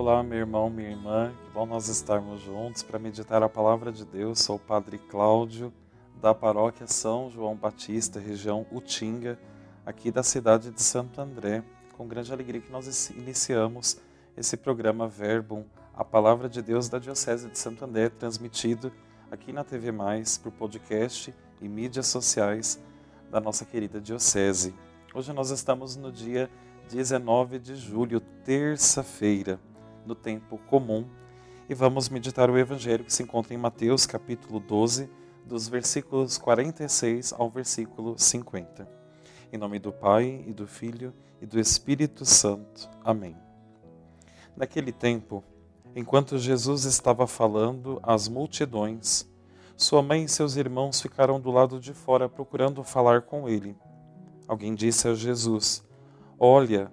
Olá, meu irmão, minha irmã, que bom nós estarmos juntos para meditar a palavra de Deus. Sou o Padre Cláudio, da paróquia São João Batista, região Utinga, aqui da cidade de Santo André. Com grande alegria que nós iniciamos esse programa Verbum, a palavra de Deus da Diocese de Santo André, transmitido aqui na TV Mais, por podcast e mídias sociais da nossa querida Diocese. Hoje nós estamos no dia 19 de julho, terça-feira no tempo comum e vamos meditar o evangelho que se encontra em Mateus capítulo 12, dos versículos 46 ao versículo 50. Em nome do Pai e do Filho e do Espírito Santo. Amém. Naquele tempo, enquanto Jesus estava falando às multidões, sua mãe e seus irmãos ficaram do lado de fora procurando falar com ele. Alguém disse a Jesus: Olha,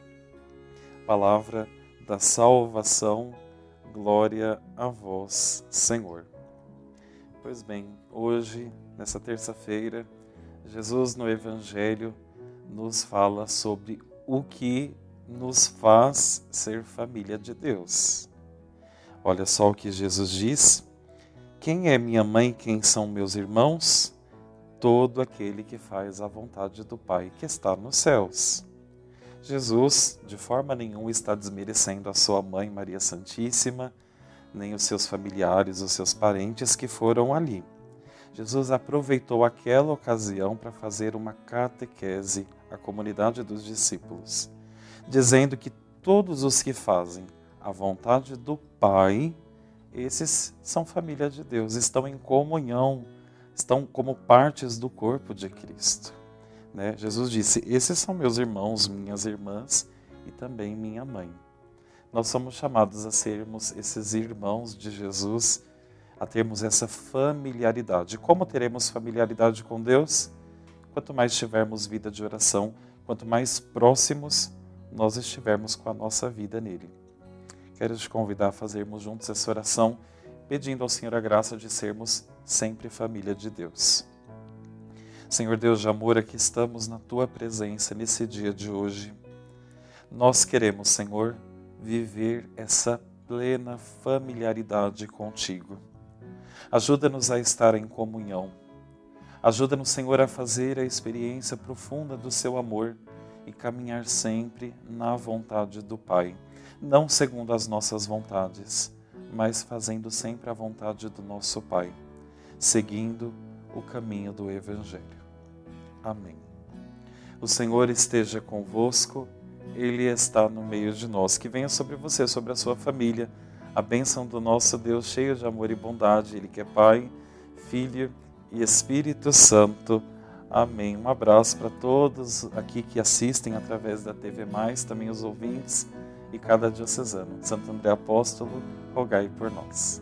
palavra da salvação. Glória a vós, Senhor. Pois bem, hoje, nessa terça-feira, Jesus no Evangelho nos fala sobre o que nos faz ser família de Deus. Olha só o que Jesus diz: Quem é minha mãe, quem são meus irmãos? Todo aquele que faz a vontade do Pai que está nos céus. Jesus, de forma nenhuma, está desmerecendo a sua mãe Maria Santíssima, nem os seus familiares, os seus parentes que foram ali. Jesus aproveitou aquela ocasião para fazer uma catequese à comunidade dos discípulos, dizendo que todos os que fazem a vontade do Pai, esses são família de Deus, estão em comunhão, estão como partes do corpo de Cristo. Né? Jesus disse: Esses são meus irmãos, minhas irmãs e também minha mãe. Nós somos chamados a sermos esses irmãos de Jesus, a termos essa familiaridade. Como teremos familiaridade com Deus? Quanto mais tivermos vida de oração, quanto mais próximos nós estivermos com a nossa vida nele. Quero te convidar a fazermos juntos essa oração, pedindo ao Senhor a graça de sermos sempre família de Deus. Senhor Deus de amor, aqui estamos na tua presença nesse dia de hoje. Nós queremos, Senhor, viver essa plena familiaridade contigo. Ajuda-nos a estar em comunhão. Ajuda-nos, Senhor, a fazer a experiência profunda do seu amor e caminhar sempre na vontade do Pai, não segundo as nossas vontades, mas fazendo sempre a vontade do nosso Pai, seguindo o caminho do Evangelho. Amém. O Senhor esteja convosco, Ele está no meio de nós. Que venha sobre você, sobre a sua família, a bênção do nosso Deus, cheio de amor e bondade, Ele que é Pai, Filho e Espírito Santo. Amém. Um abraço para todos aqui que assistem através da TV Mais, também os ouvintes e cada diocesano. Santo André Apóstolo, rogai por nós.